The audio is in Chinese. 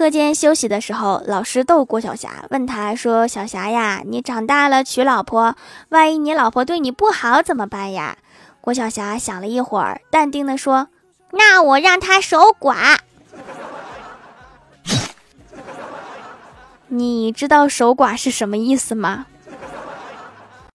课间休息的时候，老师逗郭晓霞，问他说：“小霞呀，你长大了娶老婆，万一你老婆对你不好怎么办呀？”郭晓霞想了一会儿，淡定的说：“那我让她守寡。”你知道守寡是什么意思吗？